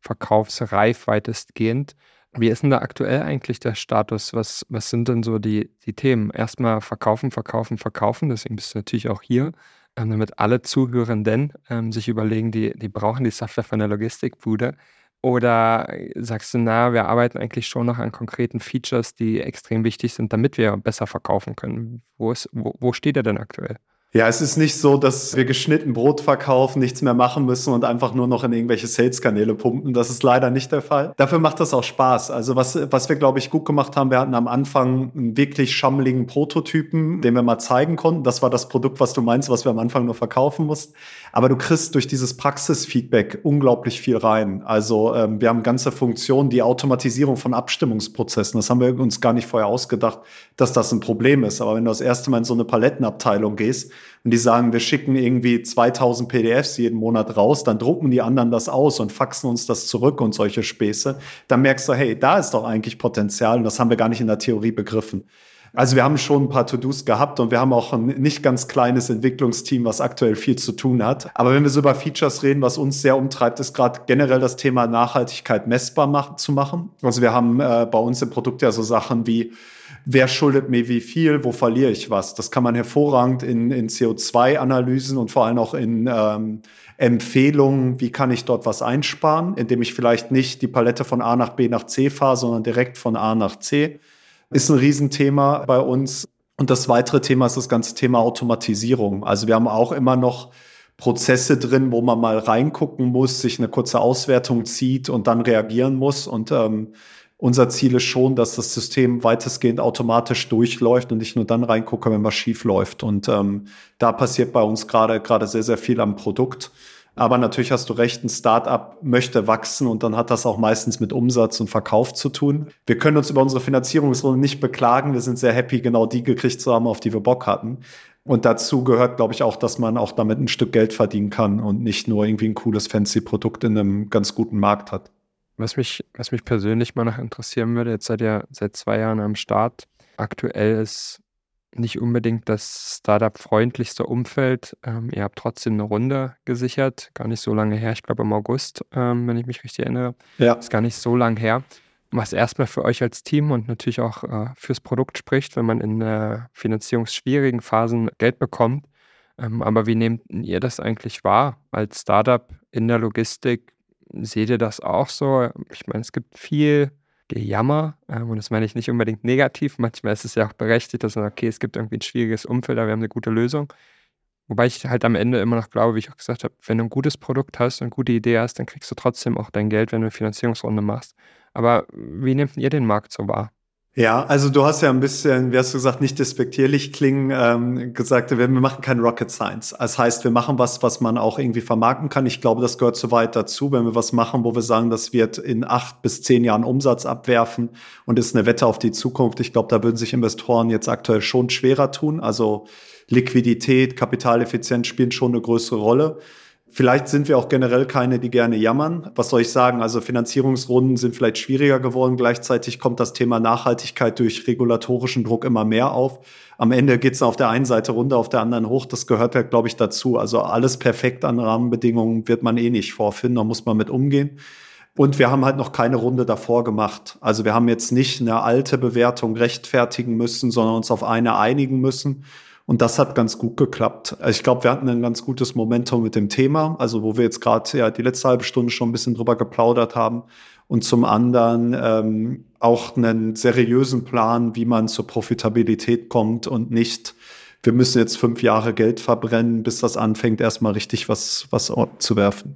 [SPEAKER 1] verkaufsreif weitestgehend. Wie ist denn da aktuell eigentlich der Status? Was, was sind denn so die, die Themen? Erstmal verkaufen, verkaufen, verkaufen. Deswegen bist du natürlich auch hier, ähm, damit alle Zuhörenden ähm, sich überlegen, die, die brauchen die Software von der Logistikbude. Oder sagst du, na, wir arbeiten eigentlich schon noch an konkreten Features, die extrem wichtig sind, damit wir besser verkaufen können? Wo, ist, wo, wo steht er denn aktuell?
[SPEAKER 4] Ja, es ist nicht so, dass wir geschnitten Brot verkaufen, nichts mehr machen müssen und einfach nur noch in irgendwelche Sales-Kanäle pumpen. Das ist leider nicht der Fall. Dafür macht das auch Spaß. Also was, was wir, glaube ich, gut gemacht haben, wir hatten am Anfang einen wirklich schammeligen Prototypen, den wir mal zeigen konnten. Das war das Produkt, was du meinst, was wir am Anfang nur verkaufen mussten. Aber du kriegst durch dieses Praxisfeedback unglaublich viel rein. Also ähm, wir haben ganze Funktionen, die Automatisierung von Abstimmungsprozessen. Das haben wir uns gar nicht vorher ausgedacht, dass das ein Problem ist. Aber wenn du das erste Mal in so eine Palettenabteilung gehst, und die sagen, wir schicken irgendwie 2000 PDFs jeden Monat raus, dann drucken die anderen das aus und faxen uns das zurück und solche Späße, dann merkst du, hey, da ist doch eigentlich Potenzial und das haben wir gar nicht in der Theorie begriffen. Also wir haben schon ein paar To-Dos gehabt und wir haben auch ein nicht ganz kleines Entwicklungsteam, was aktuell viel zu tun hat. Aber wenn wir so über Features reden, was uns sehr umtreibt, ist gerade generell das Thema Nachhaltigkeit messbar machen, zu machen. Also wir haben äh, bei uns im Produkt ja so Sachen wie wer schuldet mir wie viel, wo verliere ich was. Das kann man hervorragend in, in CO2-Analysen und vor allem auch in ähm, Empfehlungen, wie kann ich dort was einsparen, indem ich vielleicht nicht die Palette von A nach B nach C fahre, sondern direkt von A nach C. Ist ein Riesenthema bei uns. Und das weitere Thema ist das ganze Thema Automatisierung. Also wir haben auch immer noch Prozesse drin, wo man mal reingucken muss, sich eine kurze Auswertung zieht und dann reagieren muss. Und ähm, unser Ziel ist schon, dass das System weitestgehend automatisch durchläuft und ich nur dann reingucke, wenn was schief läuft. Und ähm, da passiert bei uns gerade gerade sehr, sehr viel am Produkt. Aber natürlich hast du recht, ein Startup möchte wachsen und dann hat das auch meistens mit Umsatz und Verkauf zu tun. Wir können uns über unsere Finanzierungsrunde nicht beklagen. Wir sind sehr happy, genau die gekriegt zu haben, auf die wir Bock hatten. Und dazu gehört, glaube ich, auch, dass man auch damit ein Stück Geld verdienen kann und nicht nur irgendwie ein cooles, fancy Produkt in einem ganz guten Markt hat.
[SPEAKER 1] Was mich, was mich persönlich mal noch interessieren würde, jetzt seid ihr seit zwei Jahren am Start. Aktuell ist nicht unbedingt das Startup-freundlichste Umfeld. Ähm, ihr habt trotzdem eine Runde gesichert, gar nicht so lange her, ich glaube im August, ähm, wenn ich mich richtig erinnere. Ja. Ist gar nicht so lang her. Was erstmal für euch als Team und natürlich auch äh, fürs Produkt spricht, wenn man in äh, finanzierungsschwierigen Phasen Geld bekommt. Ähm, aber wie nehmt ihr das eigentlich wahr als Startup in der Logistik? Seht ihr das auch so? Ich meine, es gibt viel Gejammer ähm, und das meine ich nicht unbedingt negativ. Manchmal ist es ja auch berechtigt, dass man, okay, es gibt irgendwie ein schwieriges Umfeld, aber wir haben eine gute Lösung. Wobei ich halt am Ende immer noch glaube, wie ich auch gesagt habe, wenn du ein gutes Produkt hast und eine gute Idee hast, dann kriegst du trotzdem auch dein Geld, wenn du eine Finanzierungsrunde machst. Aber wie nehmt ihr den Markt so wahr?
[SPEAKER 4] Ja, also du hast ja ein bisschen, wie hast du gesagt, nicht despektierlich klingen, ähm, gesagt, wir machen kein Rocket Science. Das heißt, wir machen was, was man auch irgendwie vermarkten kann. Ich glaube, das gehört so weit dazu, wenn wir was machen, wo wir sagen, das wird in acht bis zehn Jahren Umsatz abwerfen und ist eine Wette auf die Zukunft. Ich glaube, da würden sich Investoren jetzt aktuell schon schwerer tun. Also Liquidität, Kapitaleffizienz spielen schon eine größere Rolle. Vielleicht sind wir auch generell keine, die gerne jammern. Was soll ich sagen? Also Finanzierungsrunden sind vielleicht schwieriger geworden. Gleichzeitig kommt das Thema Nachhaltigkeit durch regulatorischen Druck immer mehr auf. Am Ende geht es auf der einen Seite runter, auf der anderen hoch. Das gehört ja, glaube ich, dazu. Also alles perfekt an Rahmenbedingungen wird man eh nicht vorfinden. Da muss man mit umgehen. Und wir haben halt noch keine Runde davor gemacht. Also wir haben jetzt nicht eine alte Bewertung rechtfertigen müssen, sondern uns auf eine einigen müssen. Und das hat ganz gut geklappt. Also ich glaube, wir hatten ein ganz gutes Momentum mit dem Thema, also wo wir jetzt gerade ja die letzte halbe Stunde schon ein bisschen drüber geplaudert haben. Und zum anderen ähm, auch einen seriösen Plan, wie man zur Profitabilität kommt und nicht, wir müssen jetzt fünf Jahre Geld verbrennen, bis das anfängt, erstmal richtig was, was zu werfen.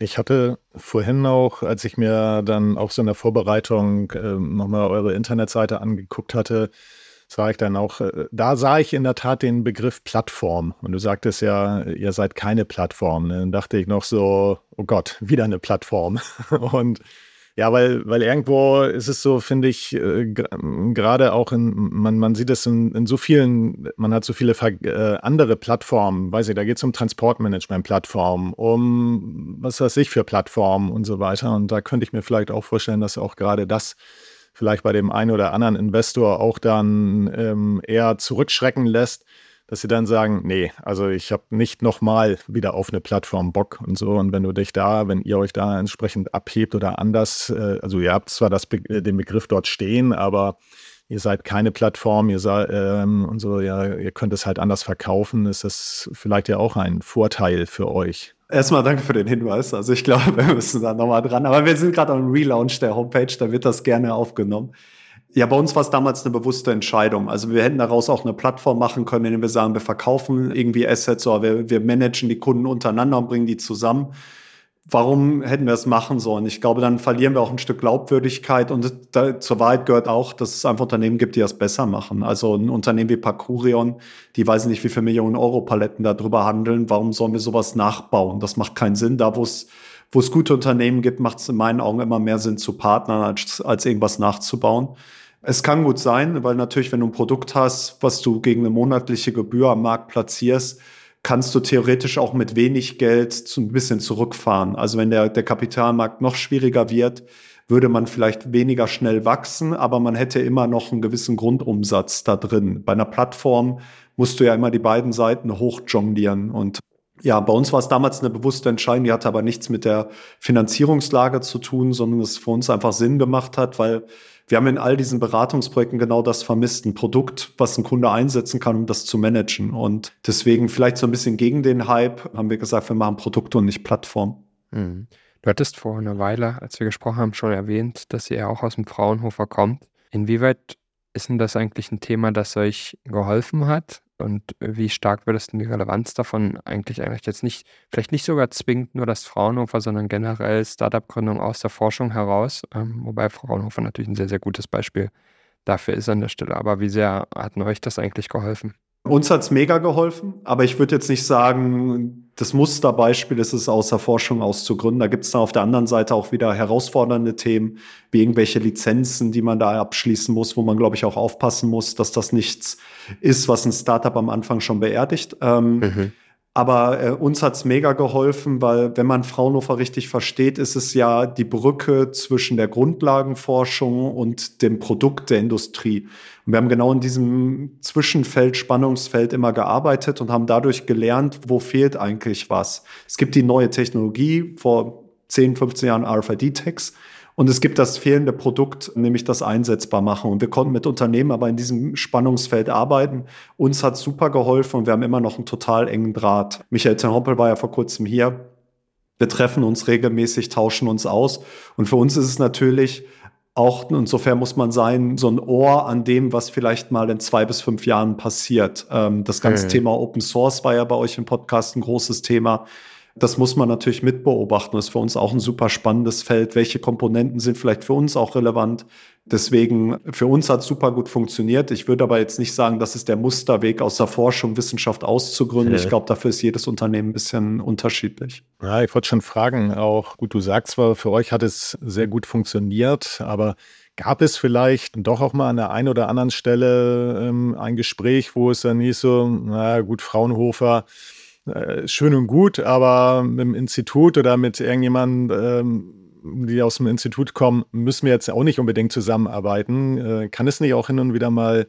[SPEAKER 3] Ich hatte vorhin auch, als ich mir dann auch so in der Vorbereitung äh, nochmal eure Internetseite angeguckt hatte, sage ich dann auch, äh, da sah ich in der Tat den Begriff Plattform. Und du sagtest ja, ihr seid keine Plattform. Ne? Dann dachte ich noch so, oh Gott, wieder eine Plattform. Und ja, weil, weil irgendwo ist es so, finde ich, äh, gerade auch in, man, man sieht es in, in so vielen, man hat so viele äh, andere Plattformen, weiß ich, da geht es um Transportmanagement-Plattformen, um was weiß ich für Plattformen und so weiter. Und da könnte ich mir vielleicht auch vorstellen, dass auch gerade das vielleicht bei dem einen oder anderen Investor auch dann ähm, eher zurückschrecken lässt, dass sie dann sagen, nee, also ich habe nicht nochmal wieder auf eine Plattform Bock und so. Und wenn du dich da, wenn ihr euch da entsprechend abhebt oder anders, äh, also ihr habt zwar das Be äh, den Begriff dort stehen, aber ihr seid keine Plattform, ihr seid ähm, und so, ja, ihr könnt es halt anders verkaufen, ist das vielleicht ja auch ein Vorteil für euch.
[SPEAKER 4] Erstmal danke für den Hinweis. Also ich glaube, wir müssen da nochmal dran. Aber wir sind gerade am Relaunch der Homepage, da wird das gerne aufgenommen. Ja, bei uns war es damals eine bewusste Entscheidung. Also wir hätten daraus auch eine Plattform machen können, indem wir sagen, wir verkaufen irgendwie Assets oder wir, wir managen die Kunden untereinander und bringen die zusammen. Warum hätten wir es machen sollen? Ich glaube, dann verlieren wir auch ein Stück Glaubwürdigkeit und da, zur Wahrheit gehört auch, dass es einfach Unternehmen gibt, die das besser machen. Also ein Unternehmen wie Parkurion, die weiß nicht, wie viele Millionen Euro Paletten darüber handeln. Warum sollen wir sowas nachbauen? Das macht keinen Sinn. Da, wo es wo es gute Unternehmen gibt, macht es in meinen Augen immer mehr Sinn zu partnern, als, als irgendwas nachzubauen. Es kann gut sein, weil natürlich, wenn du ein Produkt hast, was du gegen eine monatliche Gebühr am Markt platzierst, kannst du theoretisch auch mit wenig Geld ein bisschen zurückfahren. Also wenn der, der Kapitalmarkt noch schwieriger wird, würde man vielleicht weniger schnell wachsen, aber man hätte immer noch einen gewissen Grundumsatz da drin. Bei einer Plattform musst du ja immer die beiden Seiten hochjonglieren und ja, bei uns war es damals eine bewusste Entscheidung, die hatte aber nichts mit der Finanzierungslage zu tun, sondern es für uns einfach Sinn gemacht hat, weil wir haben in all diesen Beratungsprojekten genau das vermisst, ein Produkt, was ein Kunde einsetzen kann, um das zu managen. Und deswegen vielleicht so ein bisschen gegen den Hype haben wir gesagt, wir machen Produkte und nicht Plattform.
[SPEAKER 1] Mhm. Du hattest vor einer Weile, als wir gesprochen haben, schon erwähnt, dass ihr auch aus dem Fraunhofer kommt. Inwieweit ist denn das eigentlich ein Thema, das euch geholfen hat? Und wie stark wird es denn die Relevanz davon eigentlich eigentlich jetzt nicht, vielleicht nicht sogar zwingend nur das Fraunhofer, sondern generell Startup-Gründung aus der Forschung heraus, ähm, wobei Fraunhofer natürlich ein sehr, sehr gutes Beispiel dafür ist an der Stelle. Aber wie sehr hat euch das eigentlich geholfen?
[SPEAKER 4] Uns hat es mega geholfen, aber ich würde jetzt nicht sagen, das Musterbeispiel ist es aus der Forschung auszugründen. Da gibt es dann auf der anderen Seite auch wieder herausfordernde Themen, wie irgendwelche Lizenzen, die man da abschließen muss, wo man, glaube ich, auch aufpassen muss, dass das nichts ist, was ein Startup am Anfang schon beerdigt. Ähm, mhm. Aber äh, uns hat's mega geholfen, weil wenn man Fraunhofer richtig versteht, ist es ja die Brücke zwischen der Grundlagenforschung und dem Produkt der Industrie. Und wir haben genau in diesem Zwischenfeld, Spannungsfeld immer gearbeitet und haben dadurch gelernt, wo fehlt eigentlich was. Es gibt die neue Technologie, vor 10, 15 Jahren RFID-Tags. Und es gibt das fehlende Produkt, nämlich das einsetzbar machen. Und wir konnten mit Unternehmen aber in diesem Spannungsfeld arbeiten. Uns hat super geholfen und wir haben immer noch einen total engen Draht. Michael Tenhoppel war ja vor kurzem hier. Wir treffen uns regelmäßig, tauschen uns aus. Und für uns ist es natürlich auch, insofern muss man sein, so ein Ohr an dem, was vielleicht mal in zwei bis fünf Jahren passiert. Ähm, das ganze mhm. Thema Open Source war ja bei euch im Podcast ein großes Thema. Das muss man natürlich mitbeobachten. Das ist für uns auch ein super spannendes Feld. Welche Komponenten sind vielleicht für uns auch relevant? Deswegen, für uns hat es super gut funktioniert. Ich würde aber jetzt nicht sagen, das ist der Musterweg aus der Forschung, Wissenschaft auszugründen. Ja. Ich glaube, dafür ist jedes Unternehmen ein bisschen unterschiedlich.
[SPEAKER 3] Ja, ich wollte schon fragen, auch gut, du sagst zwar, für euch hat es sehr gut funktioniert, aber Gab es vielleicht doch auch mal an der einen oder anderen Stelle ähm, ein Gespräch, wo es dann hieß so, na gut, Fraunhofer, äh, schön und gut, aber mit dem Institut oder mit irgendjemandem, ähm, die aus dem Institut kommen, müssen wir jetzt auch nicht unbedingt zusammenarbeiten. Äh, kann es nicht auch hin und wieder mal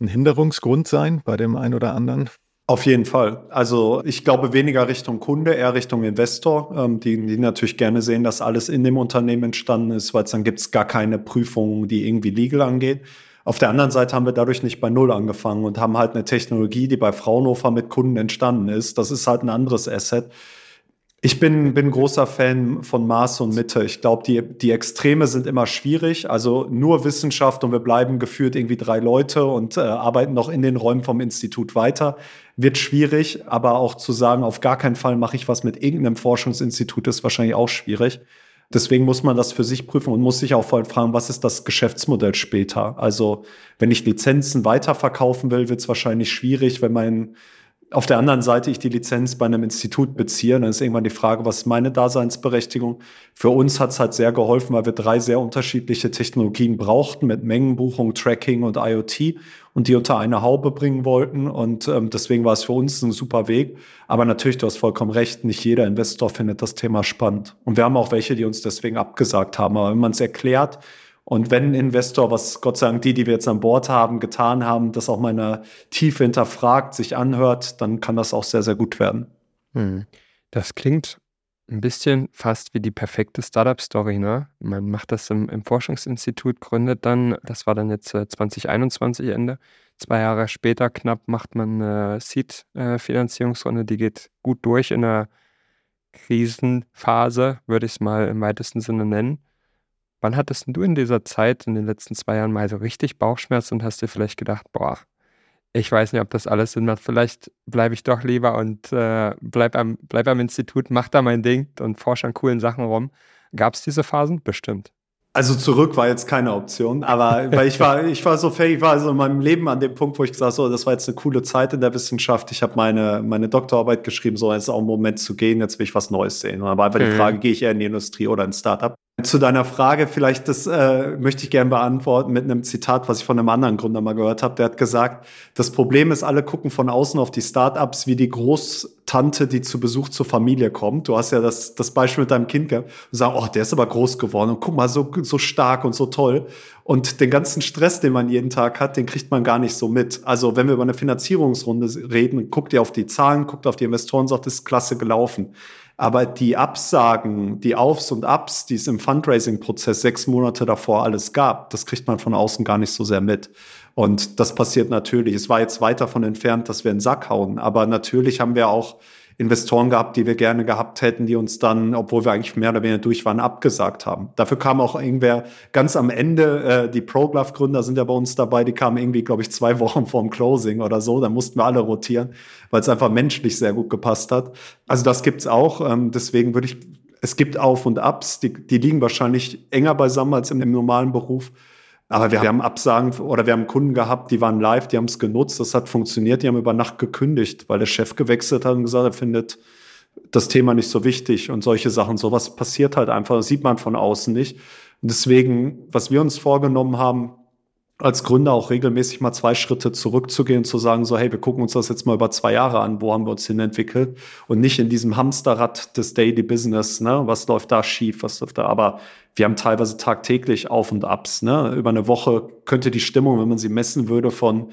[SPEAKER 3] ein Hinderungsgrund sein bei dem einen oder anderen?
[SPEAKER 4] Auf jeden Fall. Also ich glaube weniger Richtung Kunde, eher Richtung Investor, ähm, die, die natürlich gerne sehen, dass alles in dem Unternehmen entstanden ist, weil es dann gibt es gar keine Prüfung, die irgendwie legal angeht. Auf der anderen Seite haben wir dadurch nicht bei Null angefangen und haben halt eine Technologie, die bei Fraunhofer mit Kunden entstanden ist. Das ist halt ein anderes Asset. Ich bin, bin großer Fan von Maß und Mitte. Ich glaube, die, die Extreme sind immer schwierig. Also nur Wissenschaft und wir bleiben geführt irgendwie drei Leute und äh, arbeiten noch in den Räumen vom Institut weiter. Wird schwierig, aber auch zu sagen, auf gar keinen Fall mache ich was mit irgendeinem Forschungsinstitut, ist wahrscheinlich auch schwierig. Deswegen muss man das für sich prüfen und muss sich auch voll fragen, was ist das Geschäftsmodell später? Also wenn ich Lizenzen weiterverkaufen will, wird es wahrscheinlich schwierig, wenn mein auf der anderen Seite ich die Lizenz bei einem Institut beziehe, dann ist irgendwann die Frage, was ist meine Daseinsberechtigung? Für uns hat es halt sehr geholfen, weil wir drei sehr unterschiedliche Technologien brauchten mit Mengenbuchung, Tracking und IoT und die unter eine Haube bringen wollten. Und ähm, deswegen war es für uns ein super Weg. Aber natürlich, du hast vollkommen recht, nicht jeder Investor findet das Thema spannend. Und wir haben auch welche, die uns deswegen abgesagt haben. Aber wenn man es erklärt, und wenn ein Investor, was Gott sei Dank die, die wir jetzt an Bord haben, getan haben, das auch mal in der Tiefe hinterfragt, sich anhört, dann kann das auch sehr, sehr gut werden.
[SPEAKER 1] Hm. Das klingt ein bisschen fast wie die perfekte Startup-Story, ne? Man macht das im, im, Forschungsinstitut, gründet dann, das war dann jetzt 2021 äh, Ende. Zwei Jahre später knapp macht man eine Seed-Finanzierungsrunde, die geht gut durch in einer Krisenphase, würde ich es mal im weitesten Sinne nennen. Wann hattest du in dieser Zeit, in den letzten zwei Jahren mal so richtig Bauchschmerzen und hast dir vielleicht gedacht, boah, ich weiß nicht, ob das alles Sinn macht. Vielleicht bleibe ich doch lieber und äh, bleib, am, bleib am Institut, mach da mein Ding und forsche an coolen Sachen rum. Gab es diese Phasen? Bestimmt.
[SPEAKER 4] Also zurück war jetzt keine Option, aber weil ich war, ich war so fähig, ich war also in meinem Leben an dem Punkt, wo ich gesagt habe, so, das war jetzt eine coole Zeit in der Wissenschaft. Ich habe meine, meine Doktorarbeit geschrieben, so jetzt ist auch ein Moment zu gehen, jetzt will ich was Neues sehen. Und dann war einfach mhm. die Frage, gehe ich eher in die Industrie oder in Startup? Zu deiner Frage, vielleicht das äh, möchte ich gerne beantworten mit einem Zitat, was ich von einem anderen Gründer mal gehört habe. Der hat gesagt, das Problem ist, alle gucken von außen auf die Startups wie die Großtante, die zu Besuch zur Familie kommt. Du hast ja das, das Beispiel mit deinem Kind gehabt und sagen, oh, der ist aber groß geworden und guck mal, so, so stark und so toll. Und den ganzen Stress, den man jeden Tag hat, den kriegt man gar nicht so mit. Also wenn wir über eine Finanzierungsrunde reden, guckt ihr auf die Zahlen, guckt auf die Investoren, sagt, das ist klasse gelaufen. Aber die Absagen, die Aufs und Ups, die es im Fundraising-Prozess sechs Monate davor alles gab, das kriegt man von außen gar nicht so sehr mit. Und das passiert natürlich. Es war jetzt weit davon entfernt, dass wir in den Sack hauen. Aber natürlich haben wir auch Investoren gehabt, die wir gerne gehabt hätten, die uns dann, obwohl wir eigentlich mehr oder weniger durch waren, abgesagt haben. Dafür kam auch irgendwer ganz am Ende, äh, die ProGlove-Gründer sind ja bei uns dabei, die kamen irgendwie, glaube ich, zwei Wochen vorm Closing oder so. Da mussten wir alle rotieren, weil es einfach menschlich sehr gut gepasst hat. Also das gibt's auch. Ähm, deswegen würde ich, es gibt Auf und Abs, die, die liegen wahrscheinlich enger beisammen als im, im normalen Beruf. Aber wir haben Absagen oder wir haben Kunden gehabt, die waren live, die haben es genutzt, das hat funktioniert, die haben über Nacht gekündigt, weil der Chef gewechselt hat und gesagt, er findet das Thema nicht so wichtig und solche Sachen. Sowas passiert halt einfach, das sieht man von außen nicht. Und deswegen, was wir uns vorgenommen haben, als Gründer auch regelmäßig mal zwei Schritte zurückzugehen und zu sagen, so, hey, wir gucken uns das jetzt mal über zwei Jahre an, wo haben wir uns hin entwickelt und nicht in diesem Hamsterrad des Daily Business, ne, was läuft da schief, was läuft da, aber wir haben teilweise tagtäglich Auf und Abs, ne, über eine Woche könnte die Stimmung, wenn man sie messen würde, von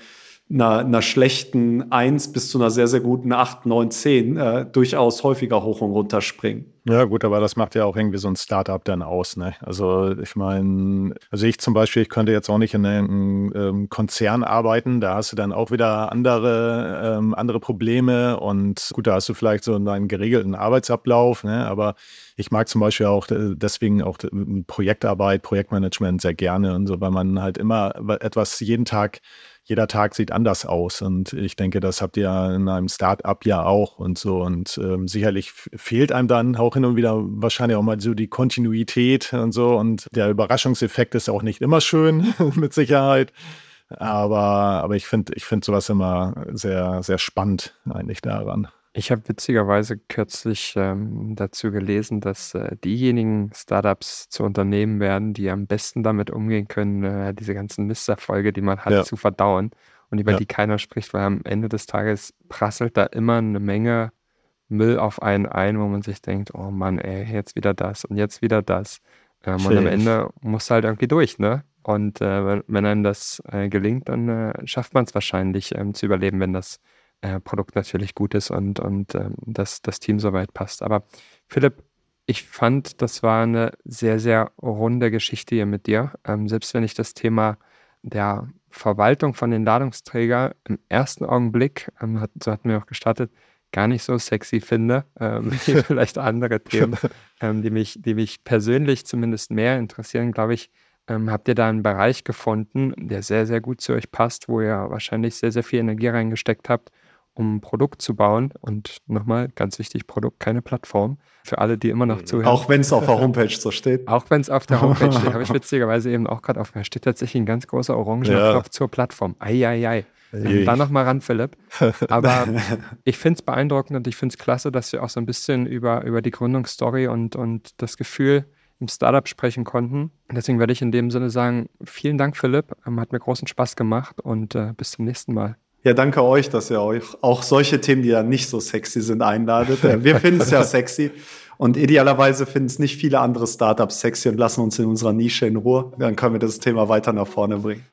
[SPEAKER 4] einer, einer schlechten 1 bis zu einer sehr, sehr guten 8, 9, 10 äh, durchaus häufiger hoch und runter springen.
[SPEAKER 3] Ja, gut, aber das macht ja auch irgendwie so ein Startup dann aus. Ne? Also ich meine, also ich zum Beispiel, ich könnte jetzt auch nicht in einem ähm, Konzern arbeiten, da hast du dann auch wieder andere, ähm, andere Probleme und gut, da hast du vielleicht so einen geregelten Arbeitsablauf, ne? aber ich mag zum Beispiel auch äh, deswegen auch Projektarbeit, Projektmanagement sehr gerne und so, weil man halt immer etwas jeden Tag jeder Tag sieht anders aus. Und ich denke, das habt ihr in einem Start-up ja auch und so. Und ähm, sicherlich fehlt einem dann auch hin und wieder wahrscheinlich auch mal so die Kontinuität und so. Und der Überraschungseffekt ist auch nicht immer schön, mit Sicherheit. Aber, aber ich finde ich find sowas immer sehr, sehr spannend eigentlich daran.
[SPEAKER 1] Ich habe witzigerweise kürzlich ähm, dazu gelesen, dass äh, diejenigen Startups zu Unternehmen werden, die am besten damit umgehen können, äh, diese ganzen Misserfolge, die man hat, Ja. zu verdauen und über Ja. die keiner spricht, weil am Ende des Tages prasselt da immer eine Menge Müll auf einen ein, wo man sich denkt, oh Mann, ey, jetzt wieder das und jetzt wieder das. Ähm, und am Ende muss halt irgendwie durch, ne? Und äh, wenn, wenn einem das äh, gelingt, dann äh, schafft man es wahrscheinlich ähm, zu überleben, wenn das äh, Produkt natürlich gut ist und, und ähm, dass das Team soweit passt. Aber Philipp, ich fand, das war eine sehr, sehr runde Geschichte hier mit dir. Ähm, selbst wenn ich das Thema der Verwaltung von den Ladungsträgern im ersten Augenblick, ähm, hat, so hatten wir auch gestartet, gar nicht so sexy finde, ähm, vielleicht andere Themen, ähm, die, mich, die mich persönlich zumindest mehr interessieren, glaube ich, ähm, habt ihr da einen Bereich gefunden, der sehr, sehr gut zu euch passt, wo ihr wahrscheinlich sehr, sehr viel Energie reingesteckt habt um ein Produkt zu bauen. Und nochmal, ganz wichtig, Produkt, keine Plattform. Für alle, die immer noch mhm. zuhören.
[SPEAKER 4] Auch wenn es auf der Homepage so steht.
[SPEAKER 1] Auch wenn es auf der Homepage steht, habe ich witzigerweise eben auch gerade auf. Da steht tatsächlich ein ganz großer orangener ja. Knopf zur Plattform. Eieiei. Ähm, da nochmal ran, Philipp. Aber ich finde es beeindruckend und ich finde es klasse, dass wir auch so ein bisschen über, über die Gründungsstory und, und das Gefühl im Startup sprechen konnten. Deswegen werde ich in dem Sinne sagen, vielen Dank, Philipp. Ähm, hat mir großen Spaß gemacht und äh, bis zum nächsten Mal.
[SPEAKER 4] Ja, danke euch, dass ihr euch auch solche Themen, die ja nicht so sexy sind, einladet. Äh, wir finden es ja sexy und idealerweise finden es nicht viele andere Startups sexy und lassen uns in unserer Nische in Ruhe. Dann können wir das Thema weiter nach vorne bringen.